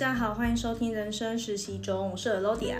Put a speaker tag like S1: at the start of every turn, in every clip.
S1: 大家好，欢迎收听人生实习中，我是 Lodia，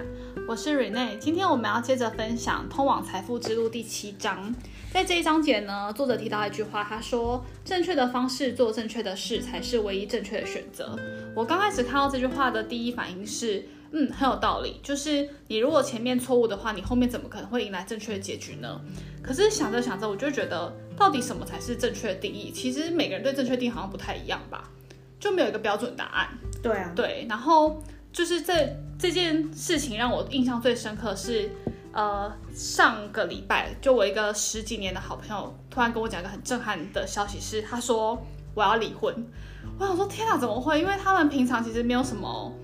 S2: 我是 Rene。今天我们要接着分享《通往财富之路》第七章。在这一章节呢，作者提到一句话，他说：“正确的方式做正确的事，才是唯一正确的选择。”我刚开始看到这句话的第一反应是，嗯，很有道理。就是你如果前面错误的话，你后面怎么可能会迎来正确的结局呢？可是想着想着，我就觉得，到底什么才是正确的定义？其实每个人对正确定义好像不太一样吧，就没有一个标准答案。
S1: 对啊，
S2: 对。然后就是这这件事情让我印象最深刻是。呃，上个礼拜就我一个十几年的好朋友突然跟我讲一个很震撼的消息，是他说我要离婚。我想说天哪，怎么会？因为他们平常其实没有什么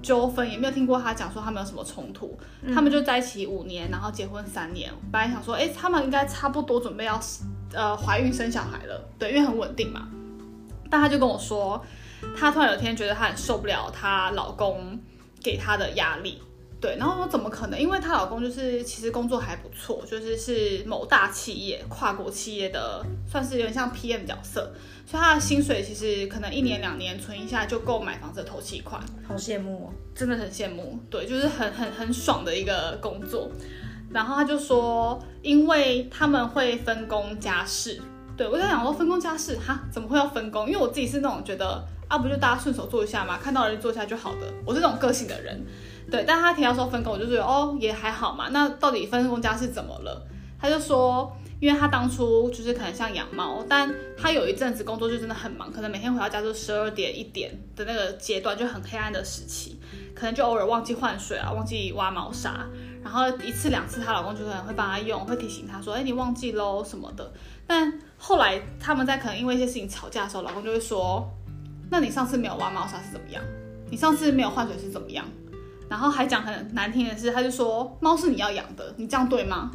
S2: 纠纷，也没有听过他讲说他们有什么冲突。嗯、他们就在一起五年，然后结婚三年。本来想说，哎，他们应该差不多准备要呃怀孕生小孩了，对，因为很稳定嘛。但他就跟我说，他突然有一天觉得她很受不了她老公给她的压力。对，然后说怎么可能？因为她老公就是其实工作还不错，就是是某大企业、跨国企业的，算是有点像 PM 角色，所以她的薪水其实可能一年两年存一下就够买房子的头期款。
S1: 好羡慕哦，
S2: 真的很羡慕。对，就是很很很爽的一个工作。然后她就说，因为他们会分工家事。对，我在想说分工家事，哈，怎么会要分工？因为我自己是那种觉得啊，不就大家顺手做一下嘛，看到人做一下就好的。我是这种个性的人。对，但他提到说分工，我就觉得哦也还好嘛。那到底分工家是怎么了？他就说，因为他当初就是可能像养猫，但他有一阵子工作就真的很忙，可能每天回到家就十二点一点的那个阶段，就很黑暗的时期，可能就偶尔忘记换水啊，忘记挖毛砂，然后一次两次她老公就可能会帮她用，会提醒她说，哎你忘记喽什么的。但后来他们在可能因为一些事情吵架的时候，老公就会说，那你上次没有挖猫砂是怎么样？你上次没有换水是怎么样？然后还讲很难听的是，他就说猫是你要养的，你这样对吗？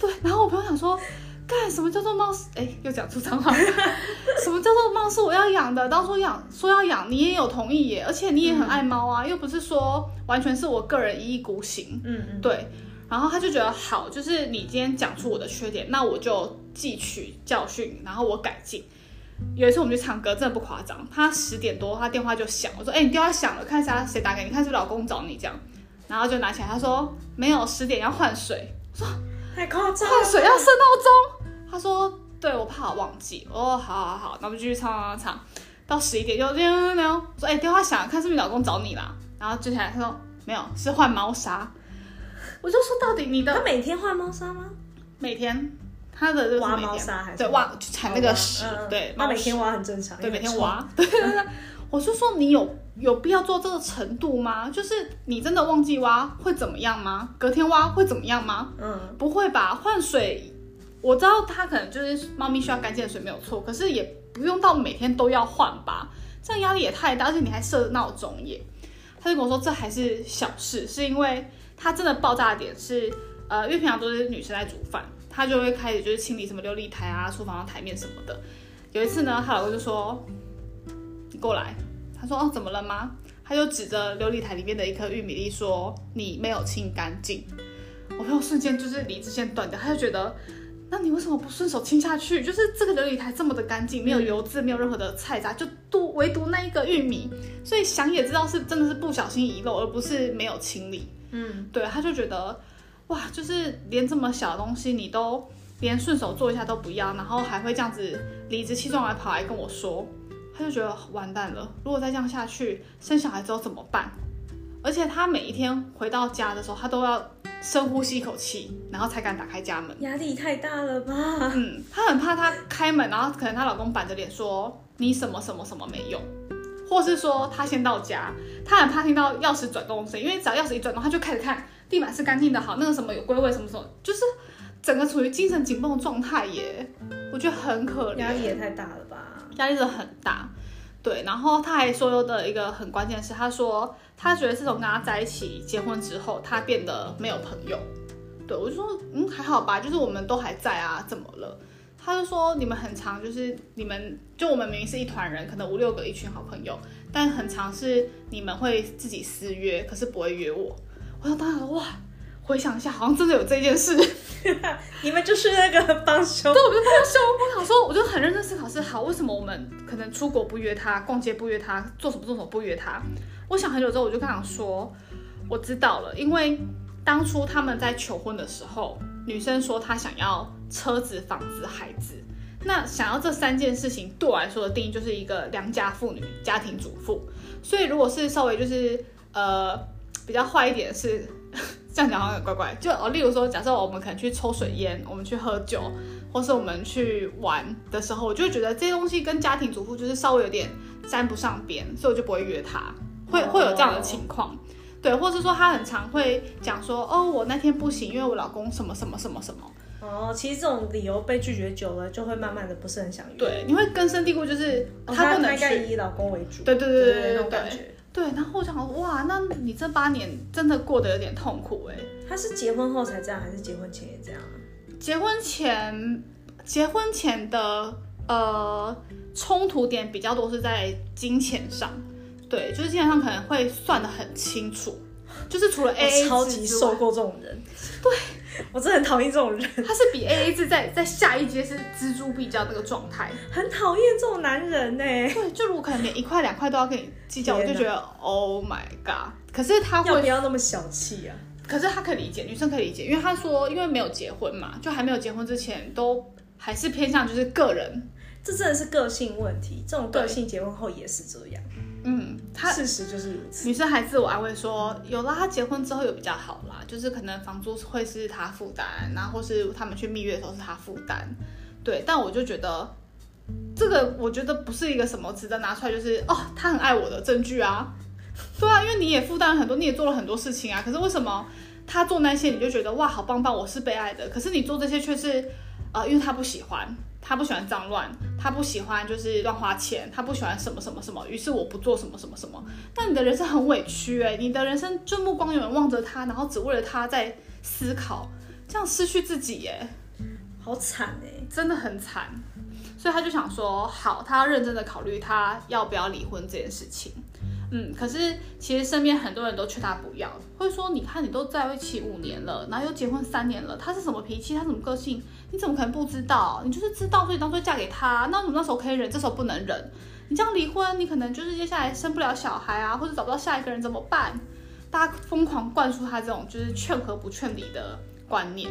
S2: 对。然后我朋友想说，干什么叫做猫是？哎，又讲出脏话。什么叫做猫是我要养的？当初养说要养，你也有同意耶，而且你也很爱猫啊，嗯、又不是说完全是我个人一意孤行。嗯嗯。对。然后他就觉得好，就是你今天讲出我的缺点，那我就汲取教训，然后我改进。有一次我们去唱歌，真的不夸张。他十点多，他电话就响。我说：“哎、欸，你电话响了，看一下谁打给你，看是不是老公找你这样。”然后就拿起来，他说：“没有，十点要换水。”我说：“
S1: 太夸张了，
S2: 换水要设闹钟。”他说：“对，我怕我忘记。”哦，好好好，那我们继续唱唱唱，到十一点就溜溜溜。我说：“哎、欸，电话响了，看是不是你老公找你啦。”然后接下来他说：“没有，是换猫砂。”我就说：“到底你的？”
S1: 他每天换猫砂吗？
S2: 每天。他的就是
S1: 挖猫砂还是
S2: 对挖就铲那个屎，嗯、对，
S1: 他每天挖很正常，
S2: 对，每天挖，对。我就说你有有必要做这个程度吗？就是你真的忘记挖会怎么样吗？隔天挖会怎么样吗？嗯，不会吧？换水，我知道它可能就是猫咪需要干净的水没有错，可是也不用到每天都要换吧？这样压力也太大，而且你还设闹钟耶。他就跟我说这还是小事，是因为他真的爆炸的点是，呃，因为平常都是女生在煮饭。她就会开始就是清理什么琉璃台啊、厨房的台面什么的。有一次呢，她老公就说：“你过来。”她说：“哦，怎么了吗？”她就指着琉璃台里面的一颗玉米粒说：“你没有清干净。”我朋友瞬间就是理智线断掉，他就觉得：“那你为什么不顺手清下去？就是这个琉璃台这么的干净，没有油渍，没有任何的菜渣，就独唯独那一个玉米。所以想也知道是真的是不小心遗漏，而不是没有清理。”嗯，对，他就觉得。哇，就是连这么小的东西你都连顺手做一下都不要，然后还会这样子理直气壮来跑来跟我说，他就觉得完蛋了。如果再这样下去，生小孩之后怎么办？而且他每一天回到家的时候，他都要深呼吸一口气，然后才敢打开家门。
S1: 压力太大了吧？
S2: 嗯，他很怕他开门，然后可能她老公板着脸说你什么什么什么没用，或是说他先到家，他很怕听到钥匙转动声，因为只要钥匙一转动，他就开始看。地板是干净的，好，那个什么有归位，什么什么，就是整个处于精神紧绷的状态耶，我觉得很可怜，
S1: 压力也太大了吧，
S2: 压力真的很大，对，然后他还说的一个很关键的是，他说他觉得自从跟他在一起结婚之后，他变得没有朋友，对，我就说嗯还好吧，就是我们都还在啊，怎么了？他就说你们很常，就是你们就我们明明是一团人，可能五六个一群好朋友，但很常是你们会自己私约，可是不会约我。我说当然了，哇！回想一下，好像真的有这件事。
S1: 你们就是那个帮凶。
S2: 对，我就帮凶。我想说，我就很认真思考是好，为什么我们可能出国不约他，逛街不约他，做什么做什么不约他？我想很久之后，我就跟他说，我知道了，因为当初他们在求婚的时候，女生说她想要车子、房子、孩子。那想要这三件事情，对我来说的定义就是一个良家妇女、家庭主妇。所以如果是稍微就是呃比较坏一点是，这样讲好像很怪怪。就哦，例如说，假设我们可能去抽水烟，我们去喝酒，或是我们去玩的时候，我就觉得这些东西跟家庭主妇就是稍微有点沾不上边，所以我就不会约他。会会有这样的情况，对，或是说他很常会讲说，哦，我那天不行，因为我老公什么什么什么什么。
S1: 哦，其实这种理由被拒绝久了，就会慢慢的不是很想约。
S2: 对，你会根深蒂固，就是他不能去，
S1: 哦、他以老公为主。
S2: 对对对对对，对，
S1: 那种感觉。
S2: 对，然后我想，哇，那你这八年真的过得有点痛苦哎。
S1: 他是结婚后才这样，还是结婚前也这样？
S2: 结婚前，结婚前的呃冲突点比较多是在金钱上，对，就是金钱上可能会算得很清楚。就是除了 A A 制，
S1: 超级受够这种人。
S2: 对，
S1: 我真的很讨厌这种人。
S2: 他是比 A A 制在在下一阶是錙铢必较那个状态，
S1: 很讨厌这种男人呢。
S2: 对，就如果可能连一块两块都要跟你计较，我就觉得 Oh my god！可是他会
S1: 要不要那么小气啊？
S2: 可是他可以理解，女生可以理解，因为他说，因为没有结婚嘛，就还没有结婚之前都还是偏向就是个人。
S1: 这真的是个性问题，这种个性结婚后也是这样。
S2: 嗯，他
S1: 事实就是如此。
S2: 女生还自我安慰说，有了他结婚之后有比较好啦，就是可能房租会是他负担，然后或是他们去蜜月的时候是他负担。对，但我就觉得这个我觉得不是一个什么值得拿出来就是哦，他很爱我的证据啊。对啊，因为你也负担了很多，你也做了很多事情啊。可是为什么他做那些你就觉得哇好棒棒，我是被爱的？可是你做这些却是呃，因为他不喜欢。他不喜欢脏乱，他不喜欢就是乱花钱，他不喜欢什么什么什么，于是我不做什么什么什么。但你的人生很委屈哎、欸，你的人生就目光永远望着他，然后只为了他在思考，这样失去自己耶、欸，
S1: 好惨哎、欸，
S2: 真的很惨。所以他就想说，好，他要认真的考虑他要不要离婚这件事情。嗯，可是其实身边很多人都劝他不要，会说你看你都在一起五年了，然后又结婚三年了，他是什么脾气，他什么个性，你怎么可能不知道？你就是知道，所以当初嫁给他，那你那时候可以忍，这时候不能忍。你这样离婚，你可能就是接下来生不了小孩啊，或者找不到下一个人怎么办？大家疯狂灌输他这种就是劝和不劝离的观念，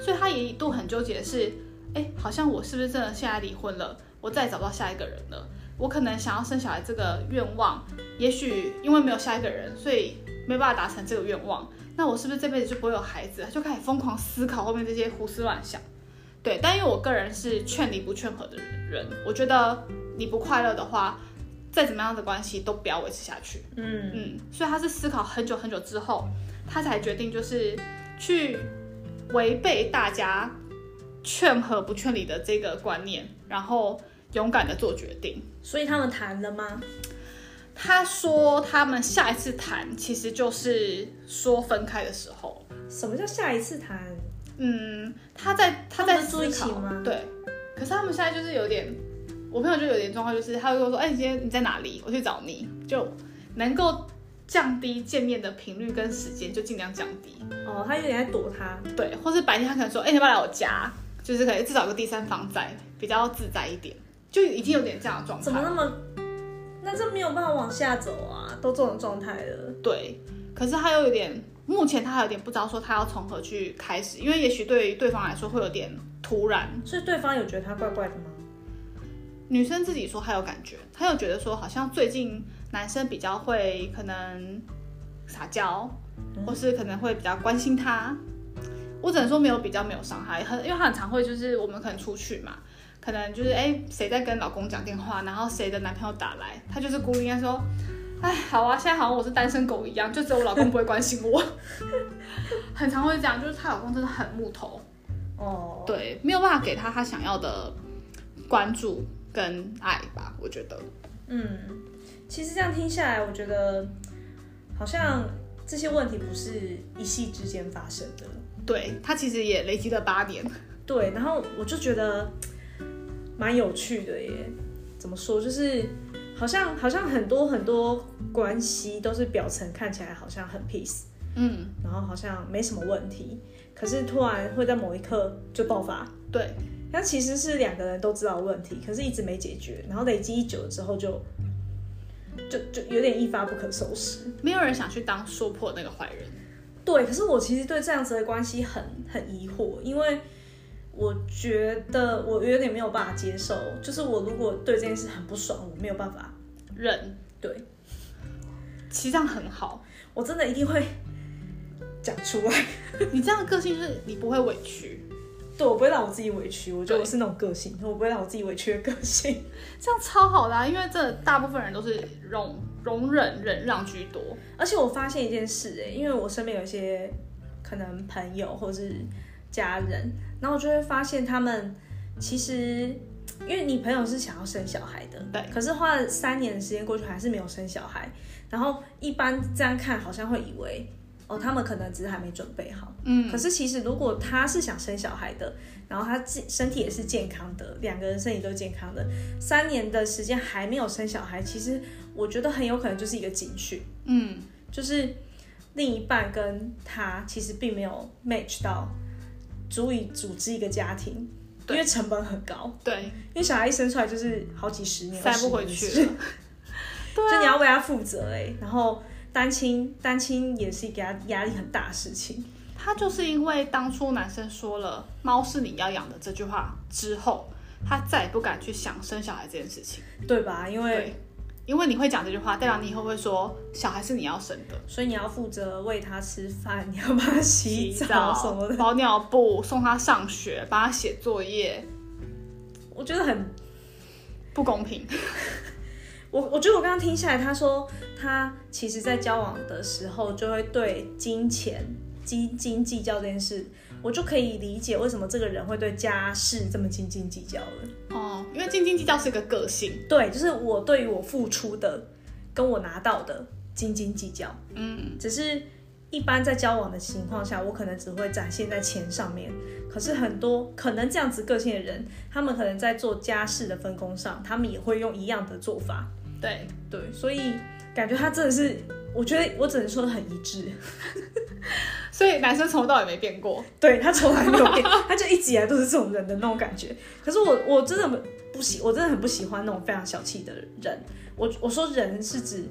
S2: 所以他也一度很纠结的是，哎，好像我是不是真的现在离婚了，我再也找不到下一个人了？我可能想要生小孩这个愿望，也许因为没有下一个人，所以没办法达成这个愿望。那我是不是这辈子就不会有孩子？就开始疯狂思考后面这些胡思乱想。对，但因为我个人是劝离不劝和的人，我觉得你不快乐的话，再怎么样的关系都不要维持下去。
S1: 嗯
S2: 嗯，所以他是思考很久很久之后，他才决定就是去违背大家劝和不劝离的这个观念，然后。勇敢的做决定，
S1: 所以他们谈了吗？
S2: 他说他们下一次谈其实就是说分开的时候。
S1: 什么叫下一次谈？
S2: 嗯，他在他在思考
S1: 吗？
S2: 对。可是他们现在就是有点，我朋友就有点状况，就是他会跟我说：“哎、欸，你今天你在哪里？我去找你。”就能够降低见面的频率跟时间，就尽量降低。
S1: 哦，他有点在躲他。
S2: 对，或是白天他可能说：“哎、欸，你要不要来我家？”就是可以至少有个第三方在，比较自在一点。就已经有点这样的状态，
S1: 怎么那么？那这没有办法往下走啊，都这种状态了。
S2: 对，可是他又有点，目前他还有点不知道说他要从何去开始，因为也许对于对方来说会有点突然。
S1: 所以对方有觉得他怪怪的吗？
S2: 女生自己说还有感觉，她有觉得说好像最近男生比较会可能撒娇，或是可能会比较关心她。我只能说没有比较没有伤害，很因为他很常会就是我们可能出去嘛。可能就是哎，谁在跟老公讲电话，然后谁的男朋友打来，他就是故意在说，哎，好啊，现在好像我是单身狗一样，就只有我老公不会关心我。很常会这样，就是她老公真的很木头，
S1: 哦，
S2: 对，没有办法给她她想要的关注跟爱吧，我觉得。
S1: 嗯，其实这样听下来，我觉得好像这些问题不是一夕之间发生的。
S2: 对，他其实也累积了八年。
S1: 对，然后我就觉得。蛮有趣的耶，怎么说？就是好像好像很多很多关系都是表层看起来好像很 peace，
S2: 嗯，
S1: 然后好像没什么问题，可是突然会在某一刻就爆发。
S2: 对，
S1: 那其实是两个人都知道问题，可是一直没解决，然后累积久了之后就就就有点一发不可收拾。
S2: 没有人想去当说破那个坏人。
S1: 对，可是我其实对这样子的关系很很疑惑，因为我觉得我有点没有办法接受，就是我如果对这件事很不爽，我没有办法
S2: 忍。
S1: 对，
S2: 其实这样很好，
S1: 我真的一定会讲出来。
S2: 你这样的个性就是你不会委屈。
S1: 对，我不会让我自己委屈，我觉得我是那种个性，我不会让我自己委屈的个性，
S2: 这样超好的啊！因为这大部分人都是容容忍忍让居多，
S1: 而且我发现一件事，哎，因为我身边有一些可能朋友或是家人，然后我就会发现他们其实，因为你朋友是想要生小孩的，
S2: 对，
S1: 可是花了三年的时间过去还是没有生小孩，然后一般这样看好像会以为。哦，他们可能只是还没准备好。嗯，可是其实如果他是想生小孩的，然后他自身体也是健康的，两个人身体都健康的，三年的时间还没有生小孩，其实我觉得很有可能就是一个警讯。嗯，就是另一半跟他其实并没有 match 到，足以组织一个家庭，因为成本很高。
S2: 对，
S1: 因为小孩一生出来就是好几十年，
S2: 塞不回去了。
S1: 对啊，就你要为他负责哎，然后。单亲，单亲也是给他压力很大的事情。
S2: 他就是因为当初男生说了“猫是你要养的”这句话之后，他再也不敢去想生小孩这件事情，
S1: 对吧？因为，
S2: 因为你会讲这句话，代表你以后会说小孩是你要生的，
S1: 所以你要负责喂他吃饭，你要帮他洗澡什么的，
S2: 包尿布，送他上学，帮他写作业。
S1: 我觉得很
S2: 不公平。
S1: 我我觉得我刚刚听下来，他说他其实在交往的时候就会对金钱斤斤计较这件事，我就可以理解为什么这个人会对家事这么斤斤计较了。
S2: 哦，因为斤斤计较是一个个性。
S1: 对，就是我对于我付出的跟我拿到的斤斤计较。嗯，只是一般在交往的情况下，我可能只会展现在钱上面。可是很多可能这样子个性的人，他们可能在做家事的分工上，他们也会用一样的做法。
S2: 对
S1: 对，所以感觉他真的是，我觉得我只能说的很一致。
S2: 所以男生从头到尾没变过，
S1: 对，他从来没有变，他就一直以来都是这种人的那种感觉。可是我我真的不喜，我真的很不喜欢那种非常小气的人。我我说人是指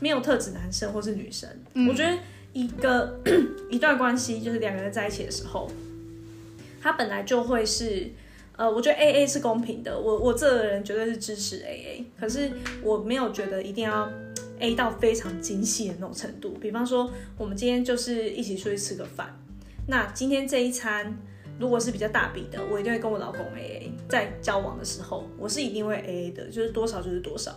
S1: 没有特指男生或是女生。嗯、我觉得一个 一段关系就是两个人在一起的时候，他本来就会是。呃，我觉得 A A 是公平的，我我这个人绝对是支持 A A，可是我没有觉得一定要 A 到非常精细的那种程度。比方说，我们今天就是一起出去吃个饭，那今天这一餐如果是比较大笔的，我一定会跟我老公 A A。在交往的时候，我是一定会 A A 的，就是多少就是多少。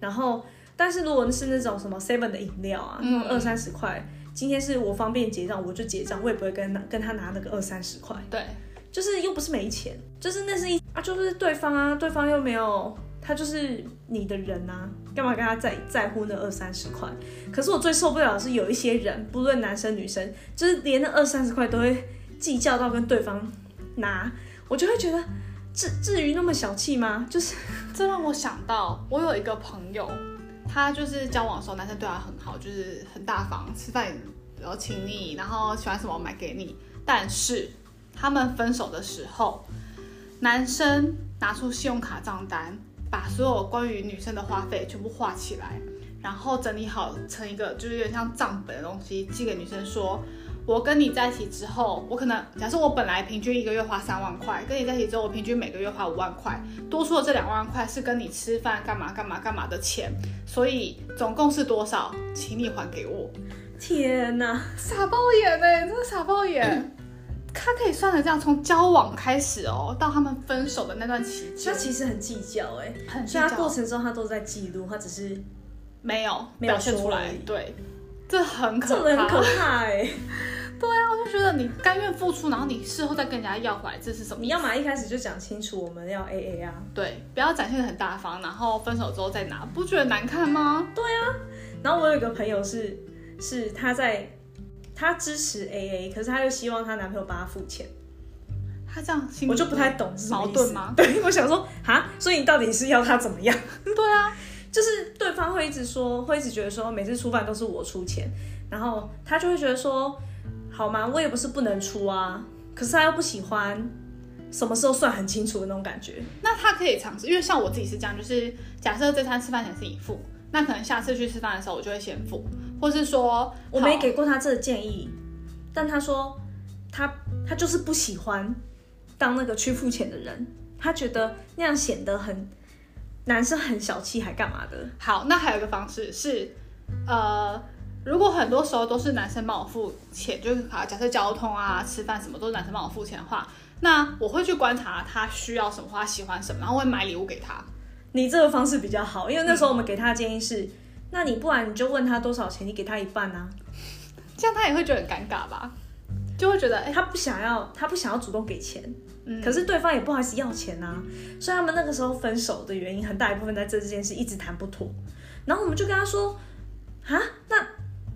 S1: 然后，但是如果是那种什么 Seven 的饮料啊，那种二三十块，今天是我方便结账，我就结账，我也不会跟跟他拿那个二三十块。
S2: 对。
S1: 就是又不是没钱，就是那是一啊，就是对方啊，对方又没有，他就是你的人啊，干嘛跟他在在乎那二三十块？可是我最受不了的是有一些人，不论男生女生，就是连那二三十块都会计较到跟对方拿，我就会觉得至至于那么小气吗？就是
S2: 这让我想到，我有一个朋友，他就是交往的时候，男生对他很好，就是很大方，吃饭然后请你，然后喜欢什么买给你，但是。他们分手的时候，男生拿出信用卡账单，把所有关于女生的花费全部画起来，然后整理好成一个就是有点像账本的东西，寄给女生说：“我跟你在一起之后，我可能假设我本来平均一个月花三万块，跟你在一起之后，我平均每个月花五万块，多出的这两万块是跟你吃饭干嘛干嘛干嘛的钱，所以总共是多少，请你还给我。”
S1: 天哪，
S2: 傻爆眼哎，真的傻爆眼。他可以算得这样，从交往开始哦，到他们分手的那段期间，
S1: 他其实很计较哎，
S2: 很计
S1: 较。过程中他都在记录，他只是
S2: 没有表现出来。对，这很可怕，
S1: 这很可怕哎。
S2: 对啊，我就觉得你甘愿付出，然后你事后再跟人家要回来，这是什么？
S1: 你要嘛一开始就讲清楚，我们要 A A 啊。
S2: 对，不要展现的很大方，然后分手之后再拿，不觉得难看吗？
S1: 对啊。然后我有一个朋友是，是他在。她支持 AA，可是她又希望她男朋友帮她付钱。
S2: 她这样，
S1: 我就不太懂是
S2: 矛盾吗？
S1: 对，我想说，哈，所以你到底是要她怎么样？
S2: 对啊，
S1: 就是对方会一直说，会一直觉得说，每次出饭都是我出钱，然后她就会觉得说，好吗？我也不是不能出啊，可是她又不喜欢什么时候算很清楚的那种感觉。
S2: 那他可以尝试，因为像我自己是这样，就是假设这餐吃饭钱是你付。那可能下次去吃饭的时候，我就会先付，或是说
S1: 我没给过他这个建议，但他说他他就是不喜欢当那个去付钱的人，他觉得那样显得很男生很小气，还干嘛的？
S2: 好，那还有一个方式是，呃，如果很多时候都是男生帮我付钱，就是啊，假设交通啊、吃饭什么都是男生帮我付钱的话，那我会去观察他需要什么，他喜欢什么，然后会买礼物给他。
S1: 你这个方式比较好，因为那时候我们给他的建议是，嗯、那你不然你就问他多少钱，你给他一半啊，
S2: 这样他也会觉得很尴尬吧？就会觉得，哎、欸，
S1: 他不想要，他不想要主动给钱，嗯，可是对方也不好意思要钱啊，所以他们那个时候分手的原因很大一部分在这件事一直谈不妥，然后我们就跟他说，啊，那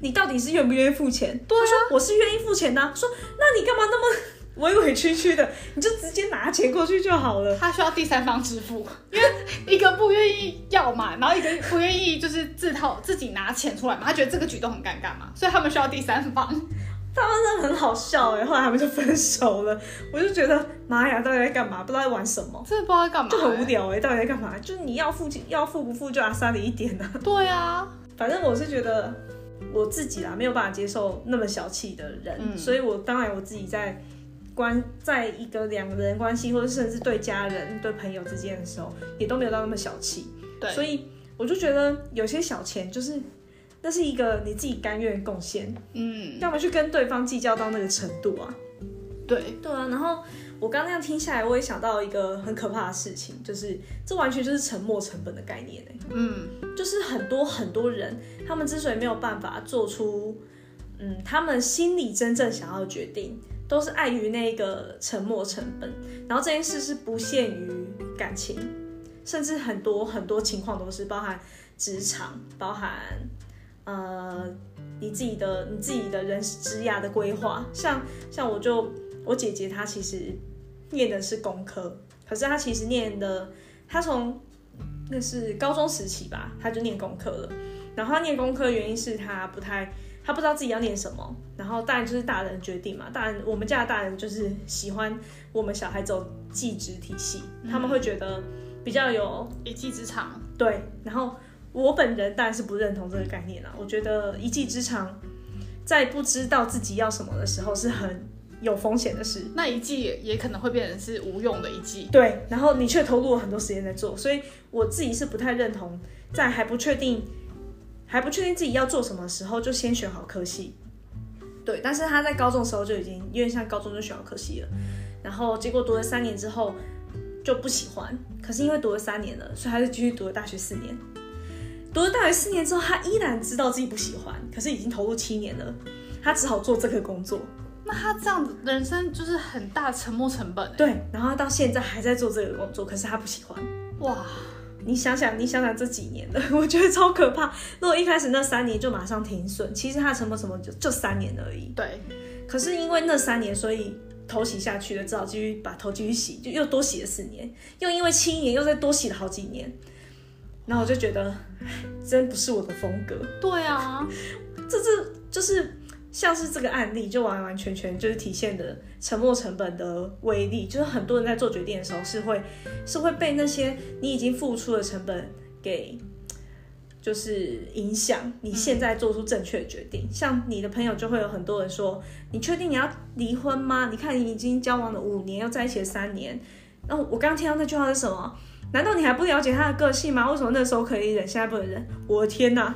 S1: 你到底是愿不愿意付钱？对啊，他说我是愿意付钱的、啊，说那你干嘛那么？委委屈屈的，你就直接拿钱过去就好了。
S2: 他需要第三方支付，因为一个不愿意要嘛，然后一个不愿意就是自掏自己拿钱出来嘛，他觉得这个举动很尴尬嘛，所以他们需要第三方。
S1: 他们真的很好笑哎，后来他们就分手了。我就觉得妈呀，到底在干嘛？不知道在玩什么，
S2: 真的不知道在干嘛，
S1: 就很无聊哎，到底在干嘛？就是你要付钱，要付不付就阿莎里一点呢、啊。
S2: 对啊，
S1: 反正我是觉得我自己啦，没有办法接受那么小气的人，嗯、所以我当然我自己在。关在一个两个人关系，或者甚至对家人、对朋友之间的时候，也都没有到那么小气。
S2: 对，
S1: 所以我就觉得有些小钱，就是那是一个你自己甘愿贡献。嗯，要么去跟对方计较到那个程度啊。
S2: 对，
S1: 对啊。然后我刚刚那样听下来，我也想到一个很可怕的事情，就是这完全就是沉没成本的概念欸。嗯，就是很多很多人，他们之所以没有办法做出，嗯，他们心里真正想要的决定。都是碍于那个沉没成本，然后这件事是不限于感情，甚至很多很多情况都是包含职场，包含呃你自己的你自己的人生职涯的规划，像像我就我姐姐她其实念的是工科，可是她其实念的她从那是高中时期吧，她就念工科了，然后她念工科原因是她不太。他不知道自己要念什么，然后当然就是大人决定嘛。大人，我们家的大人就是喜欢我们小孩走技职体系，嗯，他们会觉得比较有
S2: 一技之长。
S1: 对，然后我本人当然是不认同这个概念啦。我觉得一技之长，在不知道自己要什么的时候是很有风险的事。
S2: 那一技也也可能会变成是无用的一技。
S1: 对，然后你却投入了很多时间在做，所以我自己是不太认同，在还不确定。还不确定自己要做什么时候，就先选好科系。对，但是他在高中的时候就已经，因为像高中就选好科系了，然后结果读了三年之后就不喜欢。可是因为读了三年了，所以他就继续读了大学四年。读了大学四年之后，他依然知道自己不喜欢，可是已经投入七年了，他只好做这个工作。
S2: 那他这样子人生就是很大沉没成本。
S1: 对，然后他到现在还在做这个工作，可是他不喜欢。哇。你想想，你想想这几年的，我觉得超可怕。如果一开始那三年就马上停损，其实它什么什么就就三年而已。
S2: 对。
S1: 可是因为那三年，所以头洗下去了，只好继续把头继续洗，就又多洗了四年。又因为七年，又再多洗了好几年。然后我就觉得，真不是我的风格。
S2: 对啊，
S1: 这是就是。像是这个案例，就完完全全就是体现的沉没成本的威力，就是很多人在做决定的时候是会是会被那些你已经付出的成本给就是影响你现在做出正确的决定。像你的朋友就会有很多人说，你确定你要离婚吗？你看你已经交往了五年，又在一起了三年。那我刚刚听到那句话是什么？难道你还不了解他的个性吗？为什么那时候可以忍，现在不能忍？我的天哪！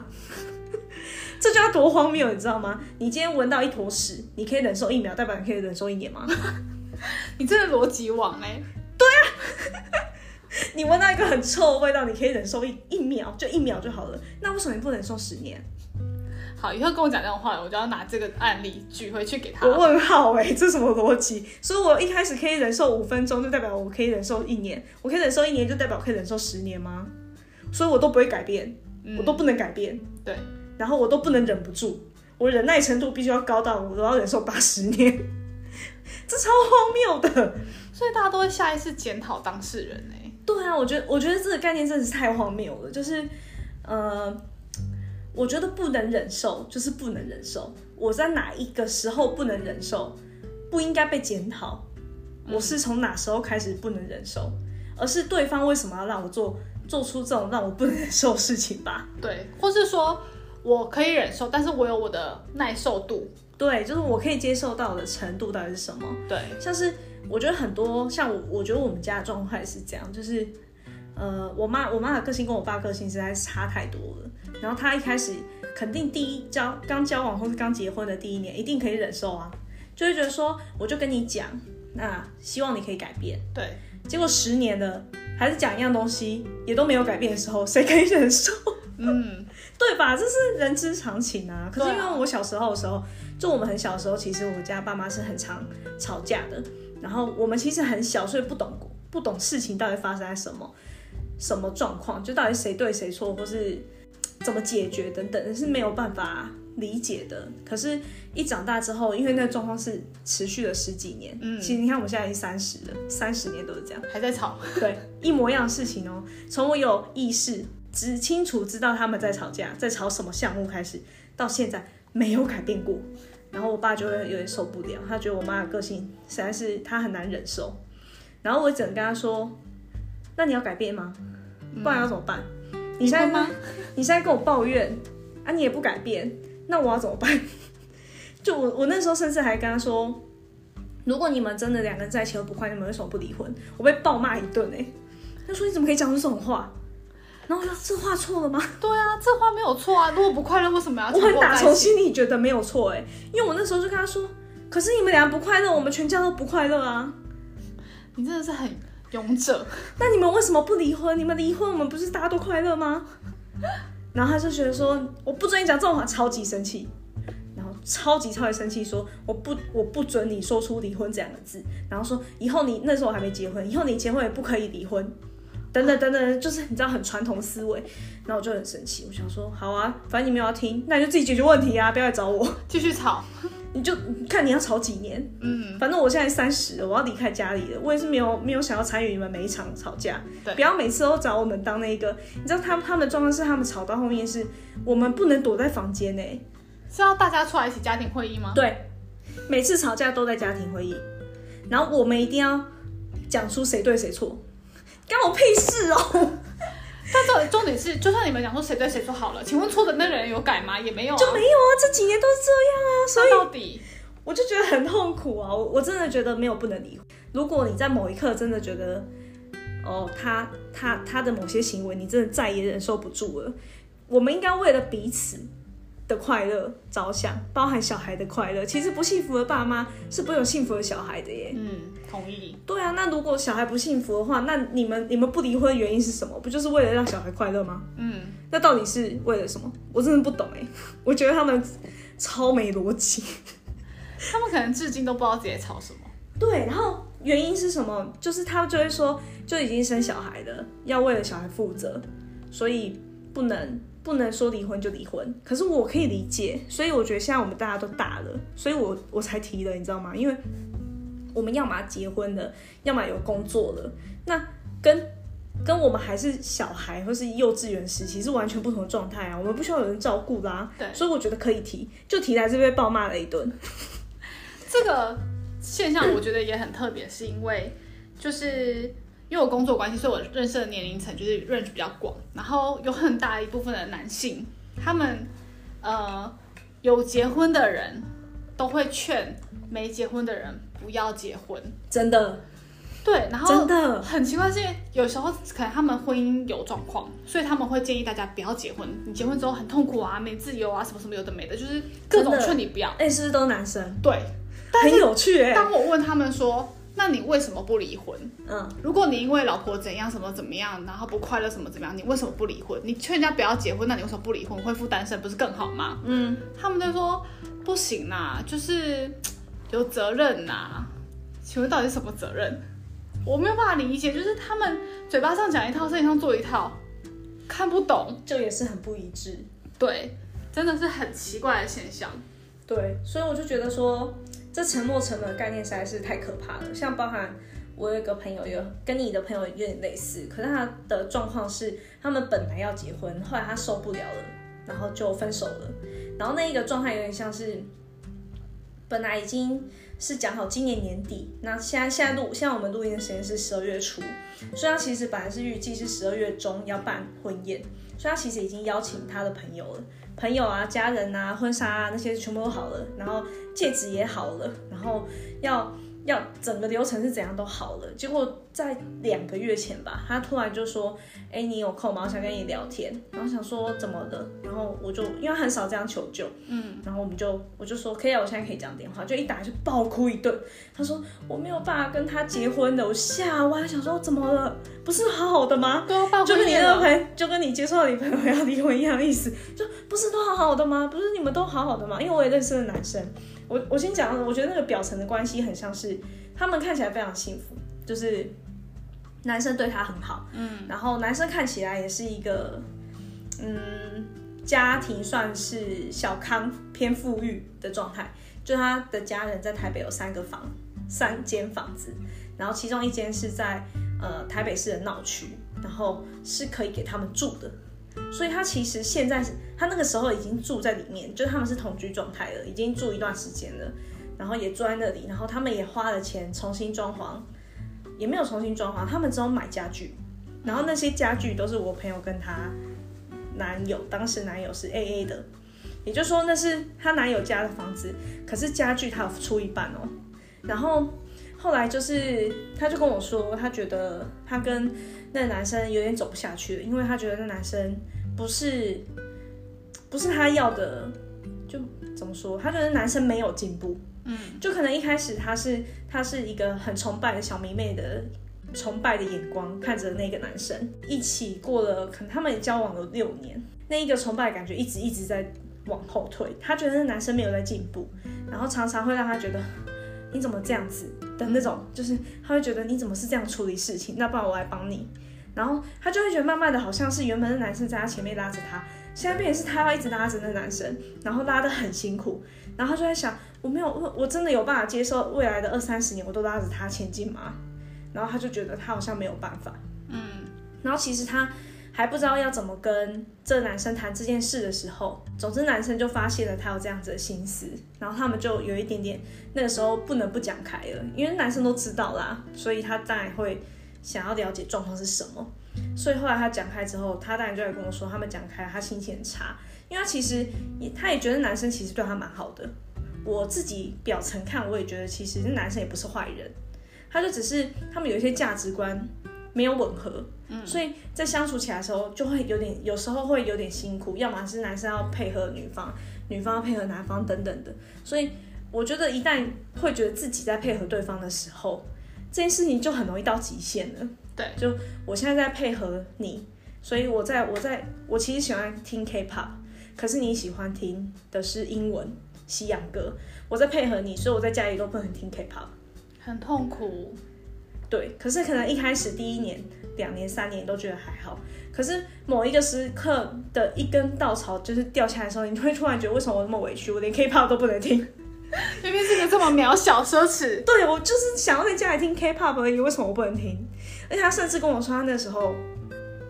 S1: 这就要多荒谬，你知道吗？你今天闻到一坨屎，你可以忍受一秒，代表你可以忍受一年吗？
S2: 你真的逻辑网哎，
S1: 对啊，你闻到一个很臭的味道，你可以忍受一一秒，就一秒就好了。那为什么你不忍受十年？
S2: 好，以后跟我讲这种话，我就要拿这个案例举回去给他。
S1: 我问号哎，这什么逻辑？所以我一开始可以忍受五分钟，就代表我可以忍受一年；我可以忍受一年，就代表我可以忍受十年吗？所以我都不会改变，嗯、我都不能改变。
S2: 对。
S1: 然后我都不能忍不住，我忍耐程度必须要高到我都要忍受八十年，这超荒谬的。
S2: 所以大家都会下意识检讨当事人呢？
S1: 对啊，我觉得我觉得这个概念真的是太荒谬了。就是，呃，我觉得不能忍受就是不能忍受。我在哪一个时候不能忍受，不应该被检讨。我是从哪时候开始不能忍受，而是对方为什么要让我做做出这种让我不能忍受的事情吧。
S2: 对，或是说我可以忍受，但是我有我的耐受度。
S1: 对，就是我可以接受到的程度到底是什么？
S2: 对，
S1: 像是我觉得很多像我，我觉得我们家的状况也是这样，就是呃，我妈我妈的个性跟我爸个性实在是差太多了。然后她一开始肯定第一交刚交往或是刚结婚的第一年，一定可以忍受啊，就会觉得说我就跟你讲，那希望你可以改变。
S2: 对，
S1: 结果十年了还是讲一样东西，也都没有改变的时候，谁可以忍受？
S2: 嗯，
S1: 对吧？这是人之常情啊。可是因为我小时候的时候。就我们很小的时候，其实我家爸妈是很常吵架的。然后我们其实很小，所以不懂不懂事情到底发生在什么什么状况，就到底谁对谁错，或是怎么解决等等，是没有办法理解的。可是，一长大之后，因为那个状况是持续了十几年，嗯，其实你看我们现在已经三十了，三十年都是这样，
S2: 还在吵，
S1: 对，一模一样的事情哦。从我有意识、只清楚知道他们在吵架，在吵什么项目开始，到现在没有改变过。然后我爸就会有点受不了，他觉得我妈的个性实在是他很难忍受。然后我只能跟他说：“那你要改变吗？不然要怎么办？嗯、你现在吗？你现在跟我抱怨啊，你也不改变，那我要怎么办？” 就我我那时候甚至还跟他说：“如果你们真的两个人在一起都不快乐，你们为什么不离婚？”我被暴骂一顿哎、欸，他说：“你怎么可以讲出这种话？”然后我说：“这话错了吗？”
S2: 对啊，这话没有错啊。如果不快乐，为什么要？
S1: 我很打从心里觉得没有错哎、欸，因为我那时候就跟他说：“可是你们俩不快乐，我们全家都不快乐啊。”
S2: 你真的是很勇者。
S1: 那你们为什么不离婚？你们离婚，我们不是大家都快乐吗？然后他就觉得说：“我不准你讲这种话，超级生气。”然后超级超级生气说：“我不，我不准你说出离婚这两个字。”然后说：“以后你那时候我还没结婚，以后你结婚也不可以离婚。”等等等等，就是你知道很传统思维，然后我就很生气，我想说好啊，反正你没有要听，那你就自己解决问题啊，不要来找我，
S2: 继续吵，
S1: 你就看你要吵几年，嗯，反正我现在三十了，我要离开家里了，我也是没有没有想要参与你们每一场吵架，
S2: 对，
S1: 不要每次都找我们当那个，你知道他们他们的状况是他们吵到后面是我们不能躲在房间呢，
S2: 是要大家出来一起家庭会议吗？
S1: 对，每次吵架都在家庭会议，然后我们一定要讲出谁对谁错。关我屁事哦！
S2: 但重重点是，就算你们讲说谁对谁错好了，请问错的那人有改吗？也没有、啊，
S1: 就没有啊！这几年都是这样啊，所以
S2: 到底
S1: 我就觉得很痛苦啊！我我真的觉得没有不能离婚。如果你在某一刻真的觉得，哦，他他他的某些行为你真的再也忍受不住了，我们应该为了彼此的快乐着想，包含小孩的快乐。其实不幸福的爸妈是不会有幸福的小孩的耶。
S2: 嗯，同意。
S1: 对啊，那如果小孩不幸福的话，那你们你们不离婚的原因是什么？不就是为了让小孩快乐吗？
S2: 嗯，
S1: 那到底是为了什么？我真的不懂哎。我觉得他们超没逻辑，
S2: 他们可能至今都不知道自己在吵什么。
S1: 对，然后原因是什么？就是他就会说，就已经生小孩了，要为了小孩负责，所以不能。不能说离婚就离婚，可是我可以理解，所以我觉得现在我们大家都大了，所以我我才提的，你知道吗？因为我们要么结婚了，要么有工作了，那跟跟我们还是小孩或是幼稚园时期是完全不同的状态啊，我们不需要有人照顾啦，
S2: 对，
S1: 所以我觉得可以提，就提来这边暴骂了一顿。
S2: 这个现象我觉得也很特别，是因为就是。因为我工作关系，所以我认识的年龄层就是 range 比较广，然后有很大一部分的男性，他们呃有结婚的人都会劝没结婚的人不要结婚，
S1: 真的，
S2: 对，然后
S1: 真的
S2: 很奇怪是，有时候可能他们婚姻有状况，所以他们会建议大家不要结婚，你结婚之后很痛苦啊，没自由啊，什么什么有的没的，就是各种劝你不要。
S1: 哎，是不是都男生？
S2: 对，
S1: 很有趣哎。
S2: 当我问他们说。那你为什么不离婚？
S1: 嗯，
S2: 如果你因为老婆怎样什么怎么样，然后不快乐什么怎么样，你为什么不离婚？你劝人家不要结婚，那你为什么不离婚，恢复单身不是更好吗？
S1: 嗯，
S2: 他们就说不行呐，就是有责任呐。请问到底是什么责任？我没有办法理解，就是他们嘴巴上讲一套，身体上做一套，看不懂，
S1: 就也是很不一致。
S2: 对，真的是很奇怪的现象。
S1: 对，所以我就觉得说。这沉没成本的概念实在是太可怕了。像包含我有一个朋友，有跟你的朋友有点类似，可是他的状况是，他们本来要结婚，后来他受不了了，然后就分手了。然后那一个状态有点像是，本来已经是讲好今年年底。那现在现在录，现在我们录音的时间是十二月初，所以他其实本来是预计是十二月中要办婚宴，所以他其实已经邀请他的朋友了，朋友啊、家人啊、婚纱啊那些全部都好了，然后戒指也好了，然后要。要整个流程是怎样都好了，结果在两个月前吧，他突然就说：“哎、欸，你有空吗？我想跟你聊天。”然后想说怎么的，然后我就因为很少这样求救，嗯，然后我们就我就说可以啊，我现在可以讲电话，就一打就爆哭一顿。他说我没有办法跟他结婚的，我吓歪，想说怎么了？不是好好的
S2: 吗？
S1: 就跟你那个朋，就跟你接受女朋友要离婚一样的意思，就不是都好好的吗？不是你们都好好的吗？因为我也认识了男生。我我先讲，我觉得那个表层的关系很像是他们看起来非常幸福，就是男生对她很好，嗯，然后男生看起来也是一个，嗯，家庭算是小康偏富裕的状态，就他的家人在台北有三个房，三间房子，然后其中一间是在呃台北市的闹区，然后是可以给他们住的。所以他其实现在是，他那个时候已经住在里面，就是他们是同居状态了，已经住一段时间了，然后也住在那里，然后他们也花了钱重新装潢，也没有重新装潢，他们只有买家具，然后那些家具都是我朋友跟她男友，当时男友是 AA 的，也就说那是她男友家的房子，可是家具他有出一半哦，然后后来就是他就跟我说，他觉得他跟。那男生有点走不下去了，因为他觉得那男生不是不是他要的，就怎么说？他觉得男生没有进步，嗯，就可能一开始他是他是一个很崇拜的小迷妹的崇拜的眼光看着那个男生，一起过了，可能他们也交往了六年，那一个崇拜感觉一直一直在往后退，他觉得那男生没有在进步，然后常常会让他觉得。你怎么这样子的那种，就是他会觉得你怎么是这样处理事情？那不然我来帮你。然后他就会觉得慢慢的好像是原本的男生在他前面拉着他，现在变成是他要一直拉着那男生，然后拉得很辛苦。然后他就在想，我没有，我我真的有办法接受未来的二三十年我都拉着他前进吗？然后他就觉得他好像没有办法。嗯。然后其实他。还不知道要怎么跟这男生谈这件事的时候，总之男生就发现了他有这样子的心思，然后他们就有一点点那个时候不能不讲开了，因为男生都知道啦，所以他当然会想要了解状况是什么。所以后来他讲开之后，他当然就会跟我说，他们讲开，他心情很差，因为他其实也他也觉得男生其实对他蛮好的。我自己表层看，我也觉得其实那男生也不是坏人，他就只是他们有一些价值观。没有吻合，嗯，所以在相处起来的时候就会有点，有时候会有点辛苦，要么是男生要配合女方，女方要配合男方等等的。所以我觉得一旦会觉得自己在配合对方的时候，这件事情就很容易到极限了。
S2: 对，
S1: 就我现在在配合你，所以我在我在我其实喜欢听 K-pop，可是你喜欢听的是英文西洋歌，我在配合你，所以我在家里都不能听 K-pop，
S2: 很痛苦。
S1: 对，可是可能一开始第一年、两年、三年都觉得还好，可是某一个时刻的一根稻草就是掉下来的时候，你会突然觉得为什么我那么委屈，我连 K-pop 都不能听，
S2: 明明是个这么渺小奢侈。
S1: 对，我就是想要在家里听 K-pop 而已，为什么我不能听？而且他甚至跟我说，他那时候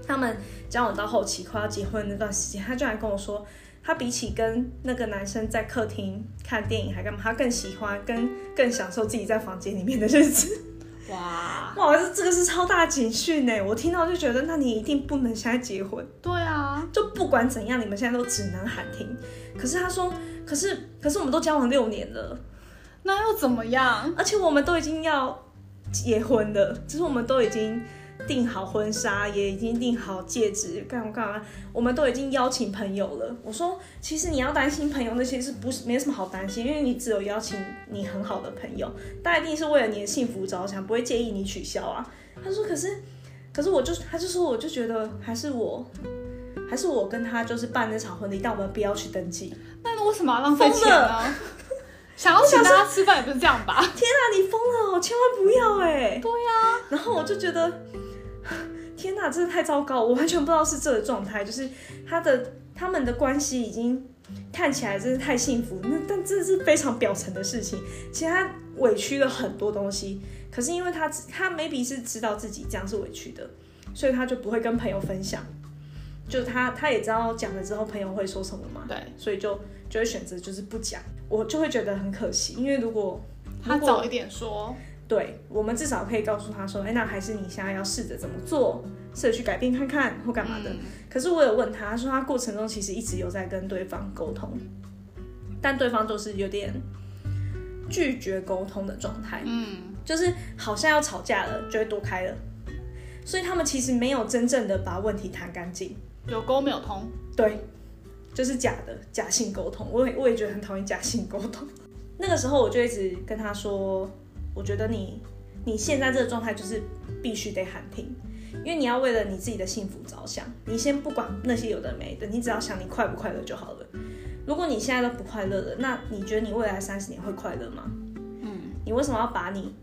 S1: 他们交往到后期快要结婚那段时间，他居然跟我说，他比起跟那个男生在客厅看电影还干嘛，他更喜欢跟更享受自己在房间里面的日子。
S2: 哇
S1: 哇，这这个是超大警讯呢！我听到就觉得，那你一定不能现在结婚。
S2: 对啊，
S1: 就不管怎样，你们现在都只能喊停。可是他说，可是可是我们都交往六年了，
S2: 那又怎么样？
S1: 而且我们都已经要结婚了，只是我们都已经。订好婚纱，也已经订好戒指，干嘛干嘛？我们都已经邀请朋友了。我说，其实你要担心朋友那些是不是没什么好担心？因为你只有邀请你很好的朋友，大家一定是为了你的幸福着想，不会介意你取消啊。他说，可是，可是我就，他就说，我就觉得还是我，还是我跟他就是办那场婚礼，但我们不要去登记。
S2: 那为什么要浪费钱呢？想要请大家吃饭也不是这样吧？
S1: 天啊，你疯了！我千万不要哎、欸！
S2: 对呀、啊，
S1: 然后我就觉得。天哪，真的太糟糕！我完全不知道是这个状态，就是他的他们的关系已经看起来真是太幸福，那但这是非常表层的事情。其实他委屈了很多东西，可是因为他他 maybe 是知道自己这样是委屈的，所以他就不会跟朋友分享。就他他也知道讲了之后朋友会说什么嘛，
S2: 对，
S1: 所以就就会选择就是不讲。我就会觉得很可惜，因为如果
S2: 他早一点说，
S1: 对，我们至少可以告诉他说，哎，那还是你现在要试着怎么做，试着去改变看看或干嘛的。嗯、可是我有问他，他说他过程中其实一直有在跟对方沟通，但对方都是有点拒绝沟通的状态，嗯，就是好像要吵架了就会躲开了，所以他们其实没有真正的把问题谈干净，
S2: 有沟没有通，
S1: 对，就是假的假性沟通，我也我也觉得很讨厌假性沟通。那个时候我就一直跟他说，我觉得你你现在这个状态就是必须得喊停，因为你要为了你自己的幸福着想，你先不管那些有的没的，你只要想你快不快乐就好了。如果你现在都不快乐了，那你觉得你未来三十年会快乐吗？嗯，你为什么要把你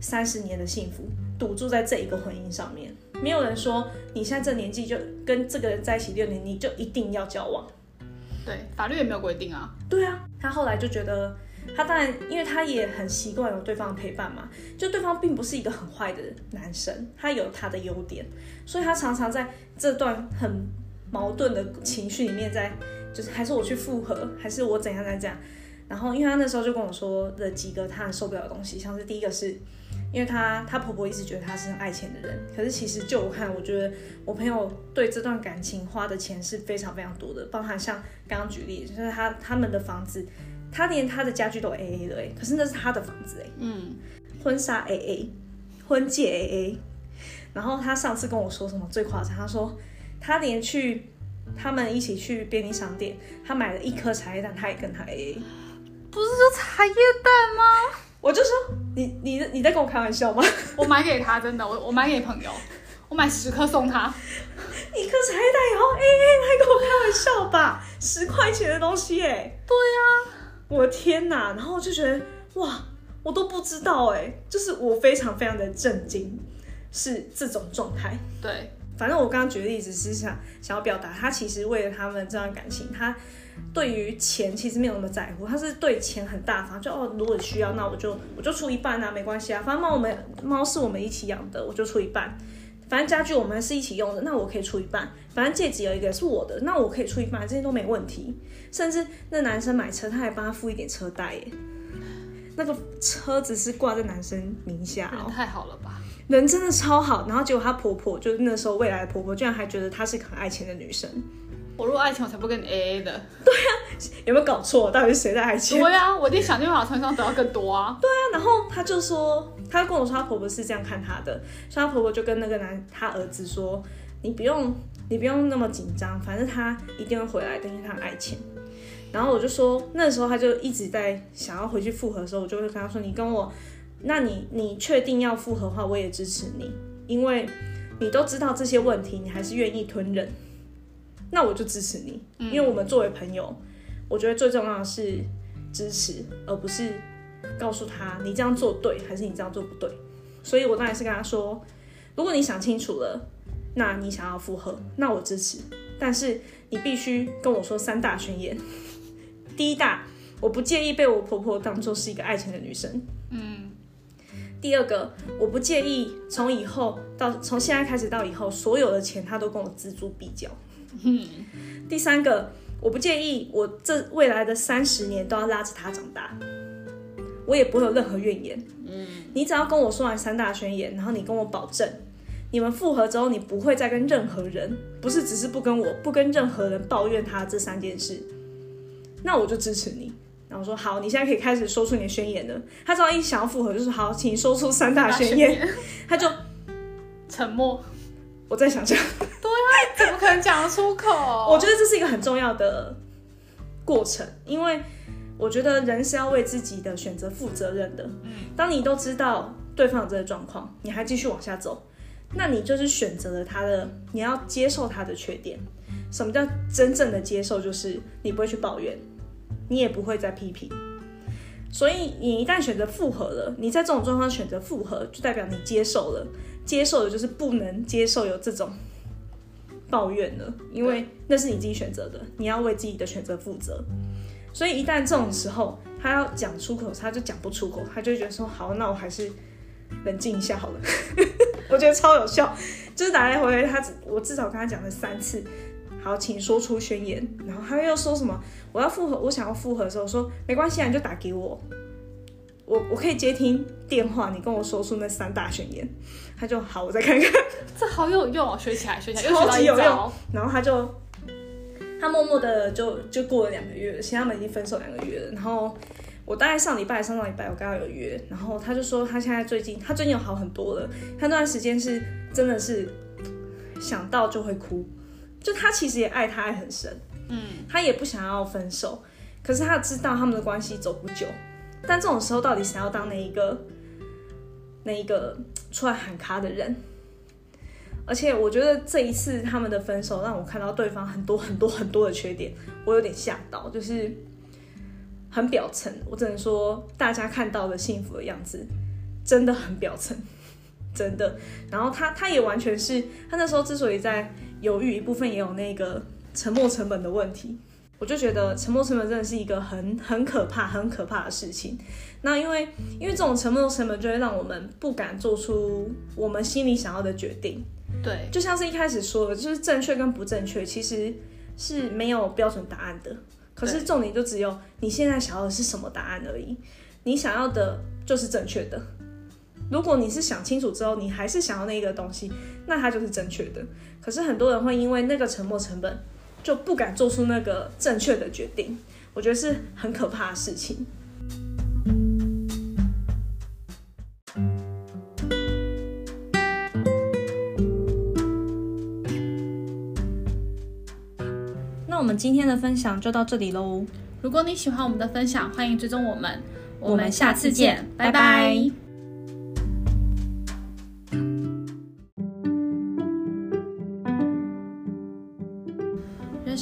S1: 三十年的幸福赌注在这一个婚姻上面？没有人说你现在这年纪就跟这个人在一起六年，你就一定要交往。
S2: 对，法律也没有规定啊。
S1: 对啊，他后来就觉得。他当然，因为他也很习惯有对方的陪伴嘛，就对方并不是一个很坏的男生，他有他的优点，所以他常常在这段很矛盾的情绪里面在，就是还是我去复合，还是我怎样怎样。然后，因为他那时候就跟我说了几个他很受不了的东西，像是第一个是，因为他他婆婆一直觉得他是很爱钱的人，可是其实就我看，我觉得我朋友对这段感情花的钱是非常非常多的，包含像刚刚举例，就是他他们的房子。他连他的家具都 A A 的哎，可是那是他的房子哎。嗯，婚纱 A A，婚戒 A A。然后他上次跟我说什么最夸张？他说他连去他们一起去便利商店，他买了一颗茶叶蛋，他也跟他 A A。
S2: 不是说茶叶蛋吗？
S1: 我就说你你你在跟我开玩笑吗？
S2: 我买给他真的，我我买给朋友，我买十颗送他。
S1: 一颗茶叶蛋也要 A A，他跟我开玩笑吧？十块钱的东西哎。
S2: 对呀、啊。
S1: 我的天哪！然后我就觉得哇，我都不知道哎，就是我非常非常的震惊，是这种状态。
S2: 对，
S1: 反正我刚刚举的例子是想想要表达，他其实为了他们这段感情，他对于钱其实没有那么在乎，他是对钱很大方，就哦，如果需要，那我就我就出一半啊，没关系啊，反正猫我们猫是我们一起养的，我就出一半。反正家具我们是一起用的，那我可以出一半。反正戒指有一个是我的，那我可以出一半，这些都没问题。甚至那男生买车，他还帮他付一点车贷耶。那个车子是挂在男生名下哦，
S2: 太好了吧？
S1: 人真的超好。然后结果她婆婆，就是那时候未来的婆婆，居然还觉得她是个很爱钱的女生。
S2: 我如果爱钱，我才不跟你 AA 的。
S1: 对啊，有没有搞错？到底是谁在爱钱？
S2: 对啊，我一定想尽办法从上得到更多啊。
S1: 对啊，然后他就说，他跟我说，他婆婆是这样看他的，所以他婆婆就跟那个男他儿子说，你不用，你不用那么紧张，反正他一定会回来的，因为他很爱钱。然后我就说，那时候他就一直在想要回去复合的时候，我就会跟他说，你跟我，那你你确定要复合的话，我也支持你，因为你都知道这些问题，你还是愿意吞忍。那我就支持你，因为我们作为朋友，我觉得最重要的是支持，而不是告诉他你这样做对还是你这样做不对。所以我当然是跟他说，如果你想清楚了，那你想要复合，那我支持，但是你必须跟我说三大宣言。第一大，我不介意被我婆婆当做是一个爱情的女生。嗯。第二个，我不介意从以后到从现在开始到以后，所有的钱她都跟我锱铢必较。嗯，第三个，我不介意，我这未来的三十年都要拉着他长大，我也不会有任何怨言。嗯，你只要跟我说完三大宣言，然后你跟我保证，你们复合之后，你不会再跟任何人，不是只是不跟我，不跟任何人抱怨他这三件事，那我就支持你。然后我说好，你现在可以开始说出你的宣言了。他只要一想要复合，就是好，请说出三大宣言，宣言他就
S2: 沉默。
S1: 我再想想，
S2: 对啊，怎么可能讲得出口？
S1: 我觉得这是一个很重要的过程，因为我觉得人是要为自己的选择负责任的。嗯，当你都知道对方有这个状况，你还继续往下走，那你就是选择了他的，你要接受他的缺点。什么叫真正的接受？就是你不会去抱怨，你也不会再批评。所以你一旦选择复合了，你在这种状况选择复合，就代表你接受了。接受的就是不能接受有这种抱怨了，因为那是你自己选择的，你要为自己的选择负责。所以一旦这种时候他要讲出口，他就讲不出口，他就会觉得说好，那我还是冷静一下好了。我觉得超有效，就是打来回来他，我至少跟他讲了三次，好，请说出宣言。然后他又说什么我要复合，我想要复合的时候说没关系啊，你就打给我。我我可以接听电话，你跟我说出那三大宣言。他就好，我再看看。
S2: 这好有用哦，学起来，学起来，
S1: 超级有用。然后他就，他默默的就就过了两个月，现在他们已经分手两个月了。然后我大概上礼拜、上上礼拜我刚刚有约，然后他就说他现在最近，他最近有好很多了。他那段时间是真的是想到就会哭，就他其实也爱他爱很深，嗯，他也不想要分手，可是他知道他们的关系走不久。但这种时候，到底谁要当那一个？那一个出来喊卡的人，而且我觉得这一次他们的分手让我看到对方很多很多很多的缺点，我有点吓到，就是很表层。我只能说，大家看到的幸福的样子真的很表层，真的。然后他他也完全是他那时候之所以在犹豫，一部分也有那个沉没成本的问题。我就觉得沉没成本真的是一个很很可怕、很可怕的事情。那因为因为这种沉没成本就会让我们不敢做出我们心里想要的决定。
S2: 对，
S1: 就像是一开始说的，就是正确跟不正确其实是没有标准答案的。可是重点就只有你现在想要的是什么答案而已。你想要的就是正确的。如果你是想清楚之后，你还是想要那个东西，那它就是正确的。可是很多人会因为那个沉没成本。就不敢做出那个正确的决定，我觉得是很可怕的事情。那我们今天的分享就到这里喽。
S2: 如果你喜欢我们的分享，欢迎追踪我们。我们下次见，拜拜。人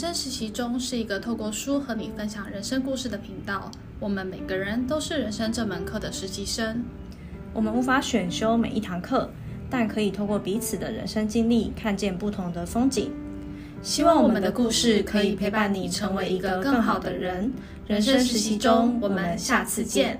S2: 生实习中是一个透过书和你分享人生故事的频道。我们每个人都是人生这门课的实习生。
S1: 我们无法选修每一堂课，但可以透过彼此的人生经历，看见不同的风景。
S2: 希望我们的故事可以陪伴你成为一个更好的人。人生实习中，我们下次见。